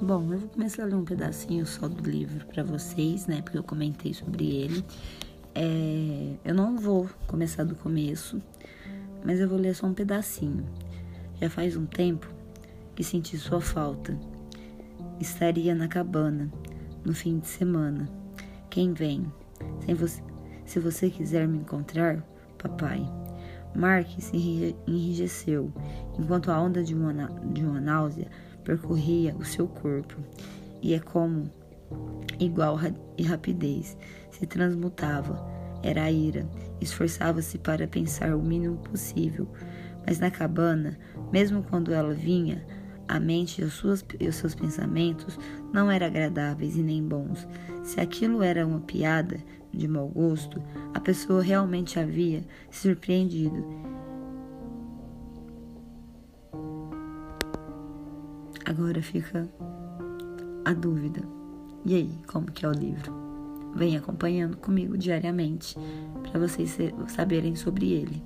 Bom, eu vou começar a ler um pedacinho só do livro para vocês, né? Porque eu comentei sobre ele. É, eu não vou começar do começo, mas eu vou ler só um pedacinho. Já faz um tempo que senti sua falta. Estaria na cabana no fim de semana. Quem vem? Você, se você quiser me encontrar, papai. Mark se enrijeceu enquanto a onda de uma, de uma náusea percorria o seu corpo, e é como, igual e rapidez, se transmutava. Era a ira. Esforçava-se para pensar o mínimo possível, mas na cabana, mesmo quando ela vinha, a mente e os, suas, e os seus pensamentos não eram agradáveis e nem bons. Se aquilo era uma piada de mau gosto, a pessoa realmente havia se surpreendido. Agora fica a dúvida. E aí, como que é o livro? Vem acompanhando comigo diariamente para vocês saberem sobre ele.